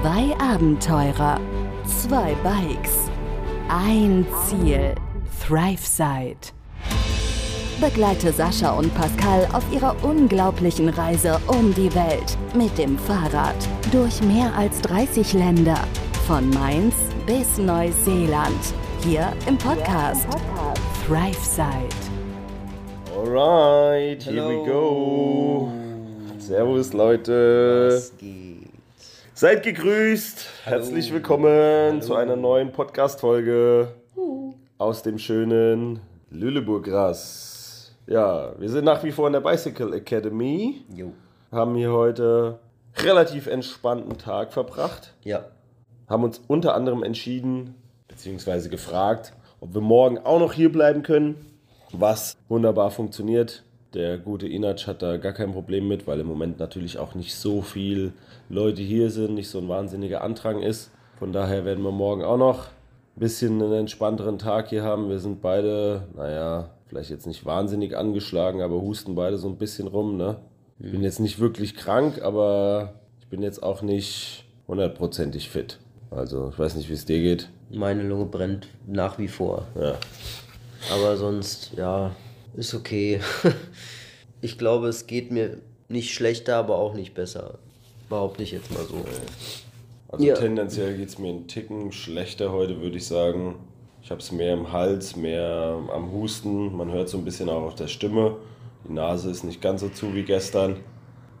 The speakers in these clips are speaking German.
Zwei Abenteurer, zwei Bikes, ein Ziel, ThriveSide. Begleite Sascha und Pascal auf ihrer unglaublichen Reise um die Welt mit dem Fahrrad durch mehr als 30 Länder, von Mainz bis Neuseeland, hier im Podcast ThriveSide. Alright, here we go. Servus Leute. Was geht? Seid gegrüßt. Herzlich willkommen zu einer neuen Podcast-Folge aus dem schönen Lüleburg-Gras. Ja, wir sind nach wie vor in der Bicycle Academy. Jo. Haben hier heute relativ entspannten Tag verbracht. Ja. Haben uns unter anderem entschieden, beziehungsweise gefragt, ob wir morgen auch noch hier bleiben können. Was wunderbar funktioniert. Der gute Inac hat da gar kein Problem mit, weil im Moment natürlich auch nicht so viel Leute hier sind, nicht so ein wahnsinniger Andrang ist. Von daher werden wir morgen auch noch ein bisschen einen entspannteren Tag hier haben. Wir sind beide, naja, vielleicht jetzt nicht wahnsinnig angeschlagen, aber husten beide so ein bisschen rum. Ne? Ich bin jetzt nicht wirklich krank, aber ich bin jetzt auch nicht hundertprozentig fit. Also ich weiß nicht, wie es dir geht. Meine Lunge brennt nach wie vor. Ja. Aber sonst, ja, ist okay. ich glaube, es geht mir nicht schlechter, aber auch nicht besser. Behaupte ich jetzt mal so. Also Ja. tendenziell geht es mir einen Ticken schlechter heute, würde ich sagen. Ich habe es mehr im Hals, mehr am Husten. Man hört so ein bisschen auch auf der Stimme. Die Nase ist nicht ganz so zu wie gestern.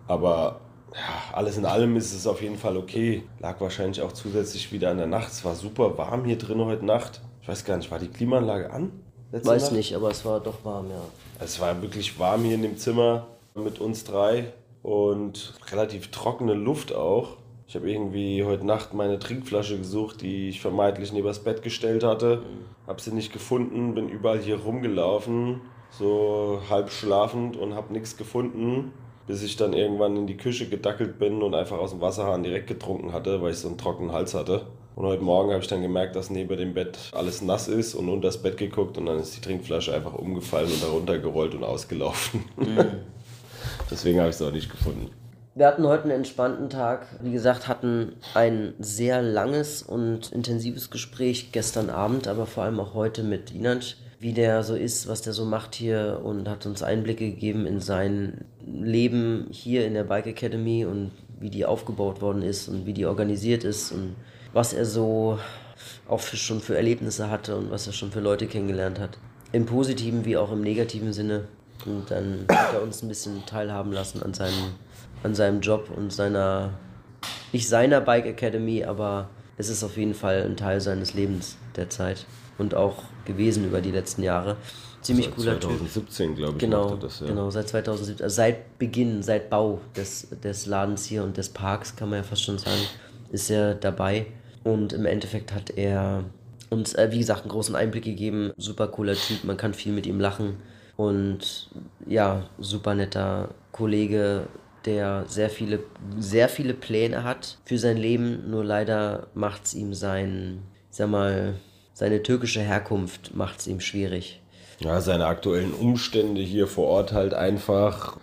Aber ja, alles in allem ist es auf jeden Fall okay. Lag wahrscheinlich auch zusätzlich wieder an der Nacht. Es war super warm hier drin heute Nacht. Ich weiß gar nicht, war die Klimaanlage an? Letzte Weiß Nacht? nicht, aber es war doch warm, ja. Es war wirklich warm hier in dem Zimmer mit uns drei und relativ trockene Luft auch. Ich habe irgendwie heute Nacht meine Trinkflasche gesucht, die ich vermeintlich neben das Bett gestellt hatte. Habe sie nicht gefunden, bin überall hier rumgelaufen, so halb schlafend und habe nichts gefunden, bis ich dann irgendwann in die Küche gedackelt bin und einfach aus dem Wasserhahn direkt getrunken hatte, weil ich so einen trockenen Hals hatte. Und heute Morgen habe ich dann gemerkt, dass neben dem Bett alles nass ist und unter das Bett geguckt und dann ist die Trinkflasche einfach umgefallen und darunter gerollt und ausgelaufen. Deswegen habe ich es auch nicht gefunden. Wir hatten heute einen entspannten Tag. Wie gesagt, hatten ein sehr langes und intensives Gespräch gestern Abend, aber vor allem auch heute mit Inanc, wie der so ist, was der so macht hier und hat uns Einblicke gegeben in sein Leben hier in der Bike Academy und wie die aufgebaut worden ist und wie die organisiert ist und was er so auch für, schon für Erlebnisse hatte und was er schon für Leute kennengelernt hat. Im positiven wie auch im negativen Sinne. Und dann hat er uns ein bisschen teilhaben lassen an seinem, an seinem Job und seiner, nicht seiner Bike Academy, aber es ist auf jeden Fall ein Teil seines Lebens derzeit und auch gewesen über die letzten Jahre. Ziemlich cooler Typ. 2017, glaube ich, Genau, das, ja. genau, seit 2017, also seit Beginn, seit Bau des, des Ladens hier und des Parks, kann man ja fast schon sagen, ist er dabei. Und im Endeffekt hat er uns, äh, wie gesagt, einen großen Einblick gegeben. Super cooler Typ, man kann viel mit ihm lachen. Und ja, super netter Kollege, der sehr viele, sehr viele Pläne hat für sein Leben. Nur leider macht es ihm sein, ich sag mal, seine türkische Herkunft macht es ihm schwierig. Ja, seine aktuellen Umstände hier vor Ort halt einfach,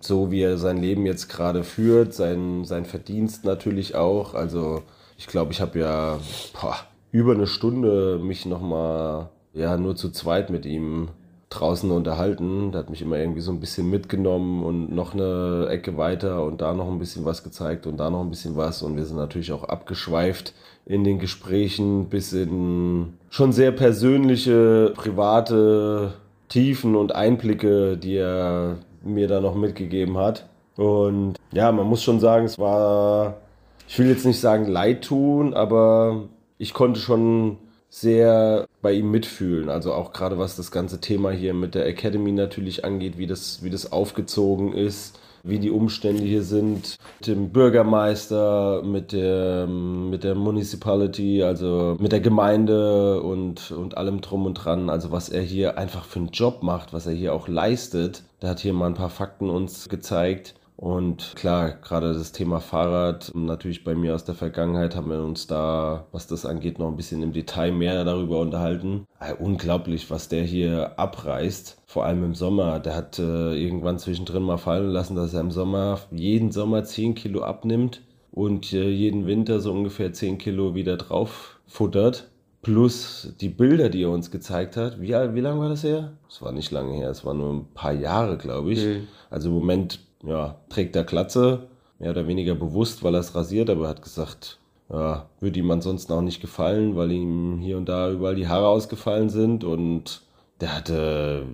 so wie er sein Leben jetzt gerade führt, sein, sein Verdienst natürlich auch. Also ich glaube, ich habe ja boah, über eine Stunde mich nochmal, ja, nur zu zweit mit ihm draußen unterhalten. Der hat mich immer irgendwie so ein bisschen mitgenommen und noch eine Ecke weiter und da noch ein bisschen was gezeigt und da noch ein bisschen was. Und wir sind natürlich auch abgeschweift in den Gesprächen bis in schon sehr persönliche, private Tiefen und Einblicke, die er mir da noch mitgegeben hat. Und ja, man muss schon sagen, es war, ich will jetzt nicht sagen leid tun, aber ich konnte schon sehr bei ihm mitfühlen. Also auch gerade was das ganze Thema hier mit der Academy natürlich angeht, wie das, wie das aufgezogen ist, wie die Umstände hier sind, mit dem Bürgermeister, mit der, mit der Municipality, also mit der Gemeinde und, und allem drum und dran. Also was er hier einfach für einen Job macht, was er hier auch leistet. Der hat hier mal ein paar Fakten uns gezeigt. Und klar, gerade das Thema Fahrrad, natürlich bei mir aus der Vergangenheit, haben wir uns da, was das angeht, noch ein bisschen im Detail mehr darüber unterhalten. Äh, unglaublich, was der hier abreißt, vor allem im Sommer. Der hat äh, irgendwann zwischendrin mal fallen lassen, dass er im Sommer, jeden Sommer 10 Kilo abnimmt. und äh, jeden Winter so ungefähr 10 Kilo wieder drauf futtert. Plus die Bilder, die er uns gezeigt hat. Wie, wie lange war das her? Es war nicht lange her, es war nur ein paar Jahre, glaube ich. Mhm. Also im Moment ja, trägt er Glatze, mehr oder weniger bewusst, weil er es rasiert, aber er hat gesagt, ja, würde ihm ansonsten auch nicht gefallen, weil ihm hier und da überall die Haare ausgefallen sind und der hatte,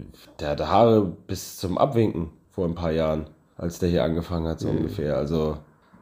der hatte Haare bis zum Abwinken vor ein paar Jahren, als der hier angefangen hat, so mhm. ungefähr. Also,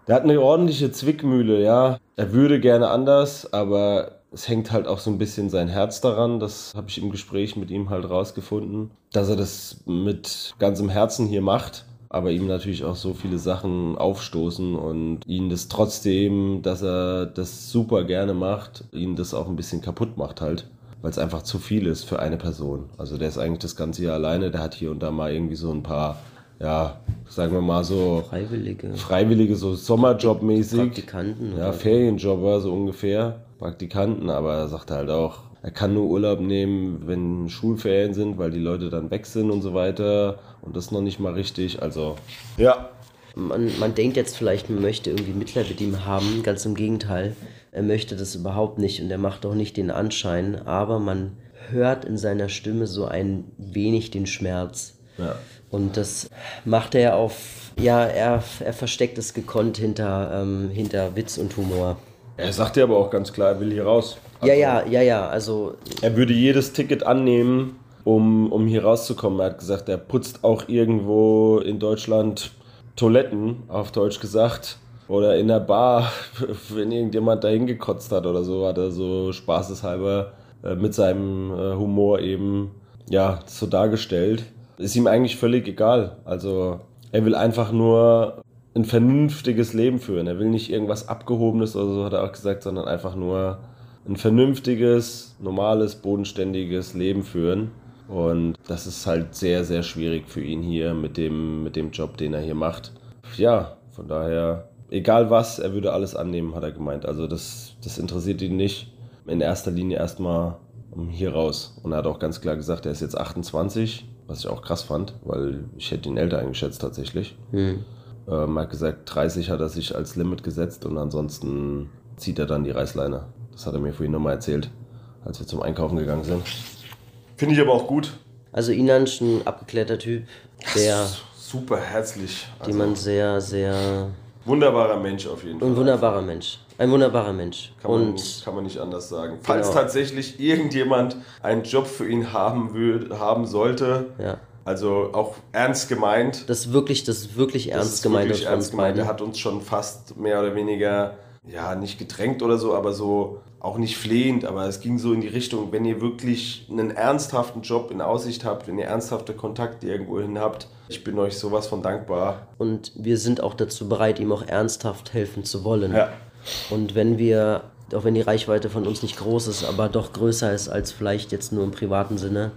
der hat eine ordentliche Zwickmühle, ja. Er würde gerne anders, aber es hängt halt auch so ein bisschen sein Herz daran. Das habe ich im Gespräch mit ihm halt rausgefunden, dass er das mit ganzem Herzen hier macht aber ihm natürlich auch so viele Sachen aufstoßen und ihn das trotzdem, dass er das super gerne macht, ihn das auch ein bisschen kaputt macht halt, weil es einfach zu viel ist für eine Person. Also der ist eigentlich das ganze Jahr alleine, der hat hier und da mal irgendwie so ein paar ja, sagen wir mal so Freiwillige. Freiwillige, so Sommerjobmäßig. Praktikanten. Ja, Ferienjobber so ungefähr. Praktikanten, aber er sagt halt auch, er kann nur Urlaub nehmen, wenn Schulferien sind, weil die Leute dann weg sind und so weiter. Und das noch nicht mal richtig. Also, ja. Man, man denkt jetzt vielleicht, man möchte irgendwie Mitleid mit ihm haben. Ganz im Gegenteil. Er möchte das überhaupt nicht und er macht auch nicht den Anschein. Aber man hört in seiner Stimme so ein wenig den Schmerz. Ja. Und das macht er auf, ja, er, er versteckt es gekonnt hinter, ähm, hinter Witz und Humor. Er sagt ja aber auch ganz klar, er will hier raus. Also, ja, ja, ja, ja, also. Er würde jedes Ticket annehmen, um, um hier rauszukommen. Er hat gesagt, er putzt auch irgendwo in Deutschland Toiletten, auf Deutsch gesagt. Oder in der Bar, wenn irgendjemand da hingekotzt hat oder so, hat er so spaßeshalber äh, mit seinem äh, Humor eben ja, so dargestellt. Ist ihm eigentlich völlig egal. Also er will einfach nur ein vernünftiges Leben führen. Er will nicht irgendwas Abgehobenes oder so, hat er auch gesagt, sondern einfach nur ein vernünftiges, normales, bodenständiges Leben führen. Und das ist halt sehr, sehr schwierig für ihn hier mit dem, mit dem Job, den er hier macht. Ja, von daher, egal was, er würde alles annehmen, hat er gemeint. Also das, das interessiert ihn nicht. In erster Linie erstmal hier raus. Und er hat auch ganz klar gesagt, er ist jetzt 28, was ich auch krass fand, weil ich hätte ihn älter eingeschätzt tatsächlich. Hm. Ähm, er hat gesagt, 30 hat er sich als Limit gesetzt und ansonsten zieht er dann die Reißleine. Das hat er mir vorhin nochmal erzählt, als wir zum Einkaufen gegangen sind. Finde ich aber auch gut. Also Inan ist ein abgeklärter Typ, der... Super herzlich. Also die man sehr, sehr... Wunderbarer Mensch auf jeden Fall. Ein wunderbarer Mensch. Ein wunderbarer Mensch. Kann man, Und kann man nicht anders sagen. Falls genau. tatsächlich irgendjemand einen Job für ihn haben, will, haben sollte, ja. also auch ernst gemeint. Das ist wirklich, das ist wirklich ernst das ist gemeint. Wirklich ernst gemeint. Er hat uns schon fast mehr oder weniger ja, nicht gedrängt oder so, aber so auch nicht flehend, aber es ging so in die Richtung, wenn ihr wirklich einen ernsthaften Job in Aussicht habt, wenn ihr ernsthafte Kontakte irgendwo hin habt, ich bin euch sowas von dankbar. Und wir sind auch dazu bereit, ihm auch ernsthaft helfen zu wollen. Ja. Und wenn wir, auch wenn die Reichweite von uns nicht groß ist, aber doch größer ist als vielleicht jetzt nur im privaten Sinne,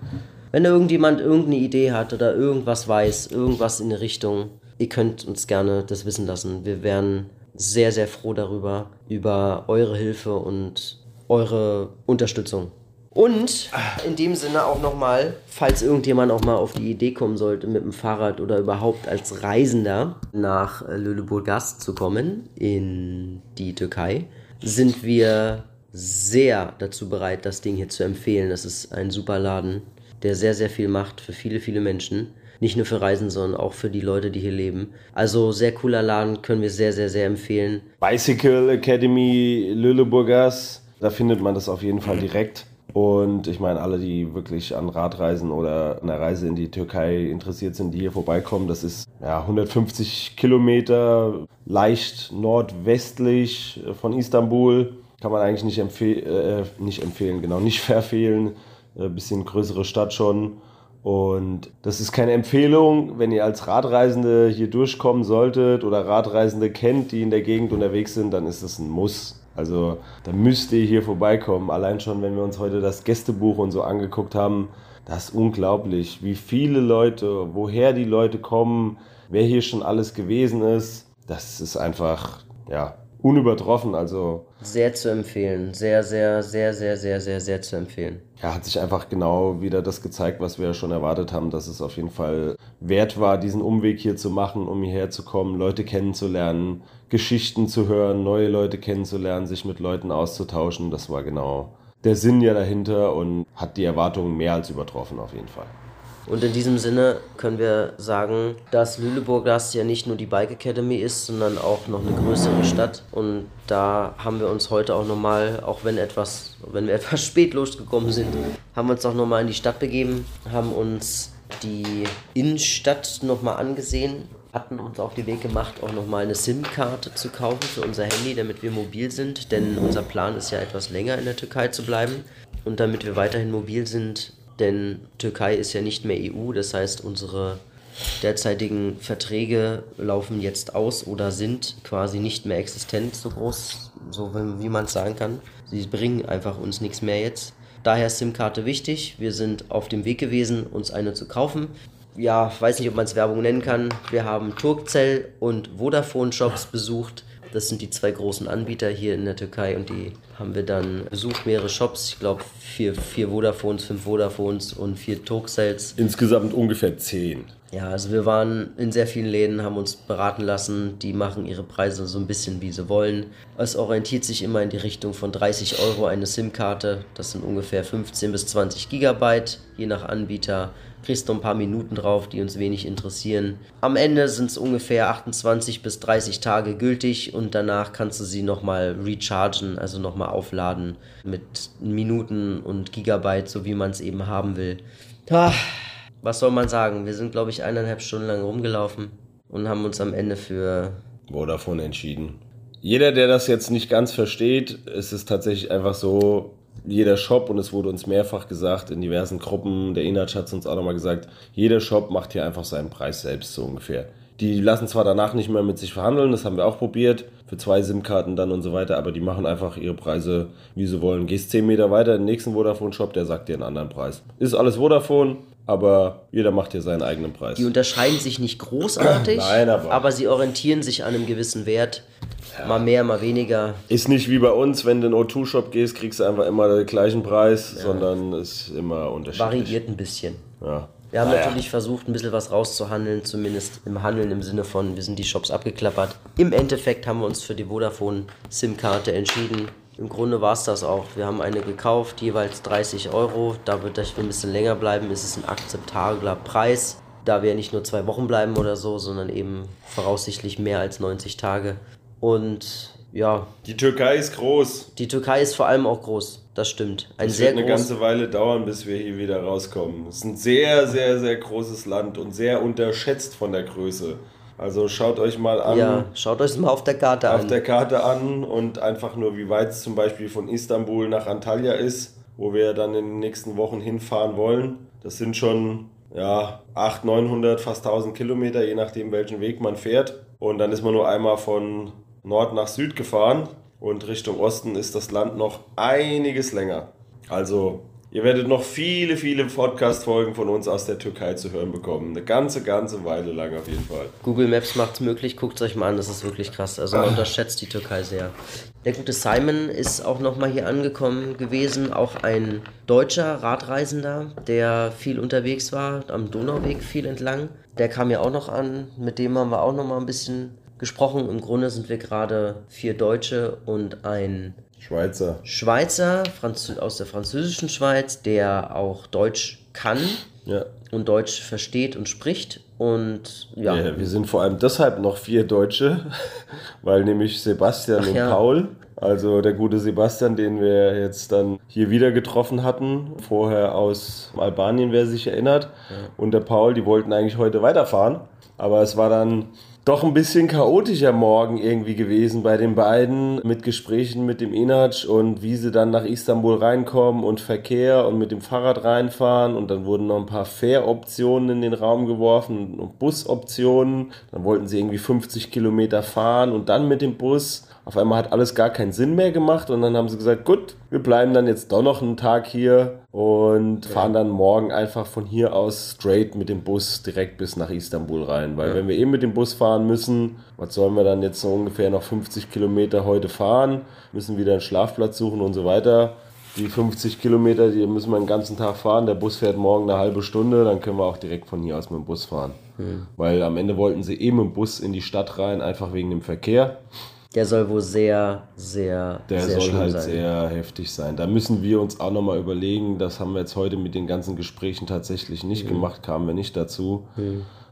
wenn irgendjemand irgendeine Idee hat oder irgendwas weiß, irgendwas in die Richtung, ihr könnt uns gerne das wissen lassen. Wir wären sehr, sehr froh darüber, über eure Hilfe und eure Unterstützung. Und in dem Sinne auch nochmal, falls irgendjemand auch mal auf die Idee kommen sollte, mit dem Fahrrad oder überhaupt als Reisender nach Lüleburgast zu kommen in die Türkei, sind wir sehr dazu bereit, das Ding hier zu empfehlen. Das ist ein super Laden, der sehr, sehr viel macht für viele, viele Menschen. Nicht nur für Reisen, sondern auch für die Leute, die hier leben. Also sehr cooler Laden, können wir sehr, sehr, sehr empfehlen. Bicycle Academy Lüleburgers, da findet man das auf jeden Fall direkt. Und ich meine, alle, die wirklich an Radreisen oder einer Reise in die Türkei interessiert sind, die hier vorbeikommen, das ist ja 150 Kilometer leicht nordwestlich von Istanbul. Kann man eigentlich nicht, empfeh äh, nicht empfehlen, genau, nicht verfehlen. Ein bisschen größere Stadt schon. Und das ist keine Empfehlung, wenn ihr als Radreisende hier durchkommen solltet oder Radreisende kennt, die in der Gegend unterwegs sind, dann ist das ein Muss. Also da müsst ihr hier vorbeikommen. Allein schon, wenn wir uns heute das Gästebuch und so angeguckt haben, das ist unglaublich, wie viele Leute, woher die Leute kommen, wer hier schon alles gewesen ist. Das ist einfach, ja, unübertroffen. Also sehr zu empfehlen. Sehr, sehr, sehr, sehr, sehr, sehr, sehr zu empfehlen. Ja, hat sich einfach genau wieder das gezeigt, was wir schon erwartet haben, dass es auf jeden Fall wert war, diesen Umweg hier zu machen, um hierher zu kommen, Leute kennenzulernen, Geschichten zu hören, neue Leute kennenzulernen, sich mit Leuten auszutauschen. Das war genau der Sinn ja dahinter und hat die Erwartungen mehr als übertroffen auf jeden Fall. Und in diesem Sinne können wir sagen, dass Lüneburg das ja nicht nur die Bike Academy ist, sondern auch noch eine größere Stadt. Und da haben wir uns heute auch nochmal, auch wenn etwas, wenn wir etwas spät losgekommen sind, haben wir uns auch nochmal in die Stadt begeben, haben uns die Innenstadt nochmal angesehen, hatten uns auf den Weg gemacht, auch nochmal eine SIM-Karte zu kaufen für unser Handy, damit wir mobil sind. Denn unser Plan ist ja etwas länger in der Türkei zu bleiben. Und damit wir weiterhin mobil sind, denn Türkei ist ja nicht mehr EU, das heißt, unsere derzeitigen Verträge laufen jetzt aus oder sind quasi nicht mehr existent, so groß, so wie man es sagen kann. Sie bringen einfach uns nichts mehr jetzt. Daher ist SIM-Karte wichtig. Wir sind auf dem Weg gewesen, uns eine zu kaufen. Ja, weiß nicht, ob man es Werbung nennen kann. Wir haben Turkcell und Vodafone-Shops besucht das sind die zwei großen Anbieter hier in der Türkei und die haben wir dann besucht, mehrere Shops. Ich glaube, vier, vier Vodafones, fünf Vodafones und vier Turkcells. Insgesamt ungefähr zehn. Ja, also wir waren in sehr vielen Läden, haben uns beraten lassen. Die machen ihre Preise so ein bisschen, wie sie wollen. Es orientiert sich immer in die Richtung von 30 Euro eine SIM-Karte. Das sind ungefähr 15 bis 20 Gigabyte, je nach Anbieter. Kriegst du ein paar Minuten drauf, die uns wenig interessieren. Am Ende sind es ungefähr 28 bis 30 Tage gültig und danach kannst du sie nochmal rechargen, also nochmal aufladen mit Minuten und Gigabyte, so wie man es eben haben will. Ah was soll man sagen? Wir sind, glaube ich, eineinhalb Stunden lang rumgelaufen und haben uns am Ende für Vodafone entschieden. Jeder, der das jetzt nicht ganz versteht, es ist tatsächlich einfach so, jeder Shop, und es wurde uns mehrfach gesagt in diversen Gruppen, der Inhalt hat es uns auch nochmal gesagt, jeder Shop macht hier einfach seinen Preis selbst so ungefähr. Die lassen zwar danach nicht mehr mit sich verhandeln, das haben wir auch probiert, für zwei SIM-Karten dann und so weiter, aber die machen einfach ihre Preise, wie sie wollen. Gehst 10 Meter weiter in den nächsten Vodafone-Shop, der sagt dir einen anderen Preis. Ist alles Vodafone, aber jeder macht hier seinen eigenen Preis. Die unterscheiden sich nicht großartig, Nein, aber, aber sie orientieren sich an einem gewissen Wert. Ja. Mal mehr, mal weniger. Ist nicht wie bei uns, wenn du in den O2-Shop gehst, kriegst du einfach immer den gleichen Preis, ja. sondern ist immer unterschiedlich. Variiert ein bisschen. Ja. Wir haben naja. natürlich versucht, ein bisschen was rauszuhandeln, zumindest im Handeln im Sinne von, wir sind die Shops abgeklappert. Im Endeffekt haben wir uns für die Vodafone SIM-Karte entschieden. Im Grunde war es das auch. Wir haben eine gekauft, jeweils 30 Euro. Da wird das ein bisschen länger bleiben, ist es ein akzeptabler Preis. Da wir nicht nur zwei Wochen bleiben oder so, sondern eben voraussichtlich mehr als 90 Tage. Und ja. Die Türkei ist groß. Die Türkei ist vor allem auch groß. Das stimmt. Ein es sehr wird eine ganze Weile dauern, bis wir hier wieder rauskommen. Es ist ein sehr, sehr, sehr großes Land und sehr unterschätzt von der Größe. Also schaut euch mal an. Ja, schaut euch mal auf der Karte auf an. Auf der Karte an und einfach nur, wie weit es zum Beispiel von Istanbul nach Antalya ist, wo wir dann in den nächsten Wochen hinfahren wollen. Das sind schon ja, 800, 900, fast 1000 Kilometer, je nachdem, welchen Weg man fährt. Und dann ist man nur einmal von Nord nach Süd gefahren und Richtung Osten ist das Land noch einiges länger. Also Ihr werdet noch viele, viele Podcast-Folgen von uns aus der Türkei zu hören bekommen. Eine ganze, ganze Weile lang auf jeden Fall. Google Maps macht es möglich, guckt es euch mal an, das ist wirklich krass. Also man unterschätzt die Türkei sehr. Der gute Simon ist auch nochmal hier angekommen gewesen, auch ein deutscher Radreisender, der viel unterwegs war, am Donauweg viel entlang. Der kam ja auch noch an, mit dem haben wir auch nochmal ein bisschen gesprochen. Im Grunde sind wir gerade vier Deutsche und ein Schweizer. Schweizer Franz aus der französischen Schweiz, der auch Deutsch kann ja. und Deutsch versteht und spricht. Und ja. ja. Wir sind vor allem deshalb noch vier Deutsche, weil nämlich Sebastian Ach, und ja. Paul, also der gute Sebastian, den wir jetzt dann hier wieder getroffen hatten, vorher aus Albanien, wer sich erinnert, und der Paul, die wollten eigentlich heute weiterfahren. Aber es war dann doch ein bisschen chaotischer Morgen irgendwie gewesen bei den beiden mit Gesprächen mit dem Inatsch und wie sie dann nach Istanbul reinkommen und Verkehr und mit dem Fahrrad reinfahren und dann wurden noch ein paar Fähroptionen in den Raum geworfen und Busoptionen. Dann wollten sie irgendwie 50 Kilometer fahren und dann mit dem Bus Auf einmal hat alles gar keinen Sinn mehr gemacht und dann haben sie gesagt, gut, wir bleiben dann jetzt doch noch einen Tag hier und fahren dann morgen einfach von hier aus straight mit dem Bus direkt bis nach Istanbul rein. Weil wenn wir eben mit dem Bus fahren müssen, was sollen wir dann jetzt so ungefähr noch 50 Kilometer heute fahren, müssen wieder einen Schlafplatz suchen und so weiter. Die 50 Kilometer, die müssen wir den ganzen Tag fahren. Der Bus fährt morgen eine halbe Stunde, dann können wir auch direkt von hier aus mit dem Bus fahren. Weil am Ende wollten sie eben im Bus in die Stadt rein, einfach wegen dem Verkehr. Der soll wohl sehr, sehr, Der sehr soll halt sein. sehr heftig sein. Da müssen wir uns auch nochmal überlegen, das haben wir jetzt heute mit den ganzen Gesprächen tatsächlich nicht gemacht, kamen wir nicht dazu,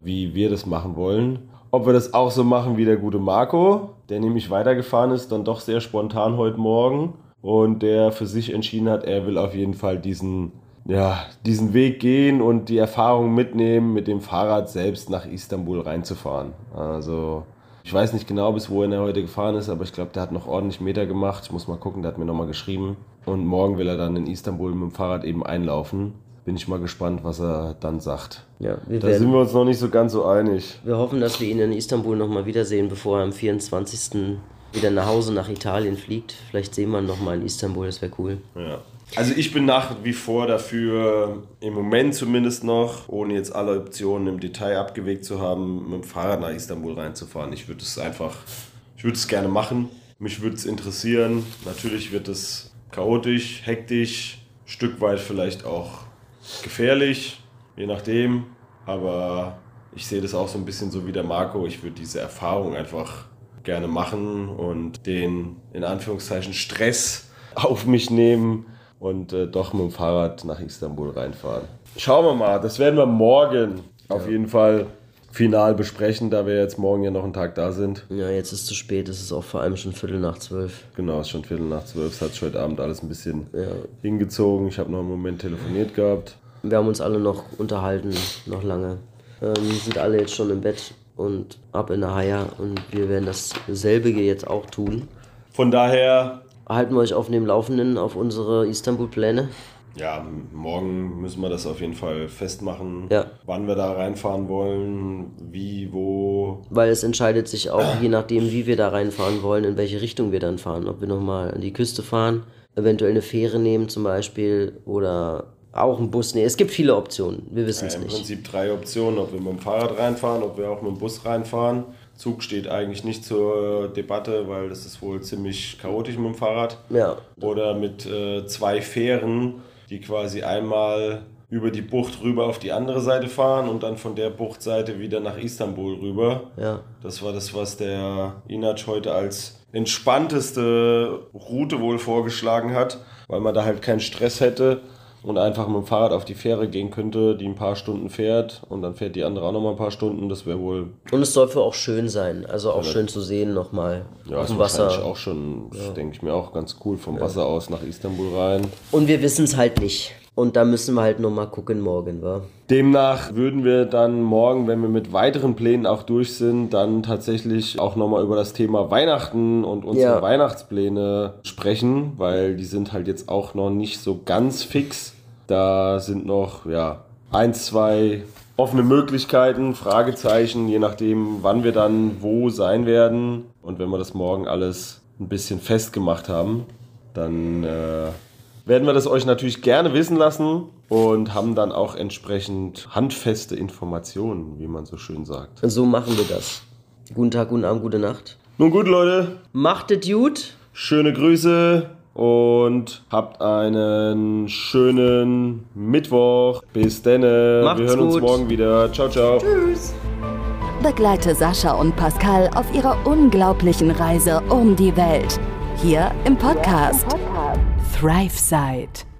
wie wir das machen wollen. Ob wir das auch so machen wie der gute Marco, der nämlich weitergefahren ist, dann doch sehr spontan heute Morgen und der für sich entschieden hat, er will auf jeden Fall diesen, ja, diesen Weg gehen und die Erfahrung mitnehmen, mit dem Fahrrad selbst nach Istanbul reinzufahren. Also ich weiß nicht genau, bis wohin er heute gefahren ist, aber ich glaube, der hat noch ordentlich Meter gemacht. Ich muss mal gucken, der hat mir nochmal geschrieben. Und morgen will er dann in Istanbul mit dem Fahrrad eben einlaufen. Bin ich mal gespannt, was er dann sagt. Ja, wir, Da sind wir uns noch nicht so ganz so einig. wir hoffen, dass wir ihn in Istanbul nochmal wiedersehen, bevor er am 24. wieder nach Hause nach Italien fliegt. Vielleicht sehen wir ihn nochmal in Istanbul, das wäre cool. Ja. Also ich bin nach wie vor dafür, im Moment zumindest noch, ohne jetzt alle Optionen im Detail abgewegt zu haben, mit dem Fahrrad nach Istanbul reinzufahren. Ich würde es einfach, ich würde es gerne machen. Mich würde es interessieren. Natürlich wird es chaotisch, hektisch, Stück weit vielleicht auch gefährlich, je nachdem. Aber ich sehe das auch so ein bisschen so wie der Marco. Ich würde diese Erfahrung einfach gerne machen und den in Anführungszeichen Stress auf mich nehmen und äh, doch mit dem Fahrrad nach Istanbul reinfahren. Schauen wir mal, das werden wir morgen auf jeden Fall final besprechen, da wir jetzt morgen ja noch einen Tag da sind. Ja, jetzt ist zu spät, es ist auch vor allem schon Viertel nach zwölf. Genau, es ist schon Viertel nach zwölf, es hat heute Abend alles ein bisschen hingezogen. Ich habe noch einen Moment telefoniert gehabt. Wir haben uns alle noch unterhalten, noch lange. Ähm, sind alle jetzt schon im Bett und ab in der Haia und wir werden dasselbige jetzt auch tun. Von daher, Halten wir euch auf dem Laufenden auf unsere Istanbul-Pläne. ja, morgen müssen wir das auf jeden Fall festmachen, Ja. wann wir da reinfahren wollen, wie, wo. Weil es entscheidet sich auch, je nachdem, wie wir da reinfahren wollen, in welche Richtung wir dann fahren. Ob wir nochmal an die Küste fahren, eventuell eine Fähre nehmen zum Beispiel oder auch einen Bus nehmen. Es gibt viele Optionen, wir wissen es Ja, Im nicht. Prinzip drei Optionen, ob wir mit dem Fahrrad reinfahren, ob wir auch mit dem Bus reinfahren. Zug steht eigentlich nicht zur Debatte, weil das ist wohl ziemlich chaotisch mit dem Fahrrad. Ja, Oder mit äh, zwei Fähren, die quasi einmal über die Bucht rüber auf die andere Seite fahren und dann von der Buchtseite wieder nach Istanbul rüber. ja. Das war das, was der Inac heute als entspannteste Route wohl vorgeschlagen hat, weil man da halt keinen Stress hätte und einfach mit dem Fahrrad auf die Fähre gehen könnte, die ein paar Stunden fährt und dann fährt die andere auch noch mal ein paar Stunden. Das wäre wohl Und es soll für auch schön sein, also auch schön zu sehen nochmal ja, auf ist dem Wasser. auch schon, denke ich mir auch ganz cool vom Wasser aus nach Istanbul rein. Und wir wissen es halt nicht. Und da müssen wir halt nochmal gucken morgen, wa? Demnach würden wir dann morgen, wenn wir mit weiteren Plänen auch durch sind, dann tatsächlich auch nochmal über das Thema Weihnachten und unsere Ja. Weihnachtspläne sprechen, weil die sind halt jetzt auch noch nicht so ganz fix. Da sind noch, ja, ein, zwei offene Möglichkeiten, Fragezeichen, je nachdem, wann wir dann wo sein werden. Und wenn wir das morgen alles ein bisschen festgemacht haben, dann äh, werden wir das euch natürlich gerne wissen lassen und haben dann auch entsprechend handfeste Informationen, wie man so schön sagt. So machen wir das. Guten Tag, guten Abend, gute Nacht. Nun gut, Leute, Macht es gut. schöne Grüße und habt einen schönen Mittwoch. Bis denne. Macht's wir hören uns gut. morgen wieder. Ciao, ciao. Begleite Sascha und Pascal auf ihrer unglaublichen Reise um die Welt. Hier im Podcast ThriveSide.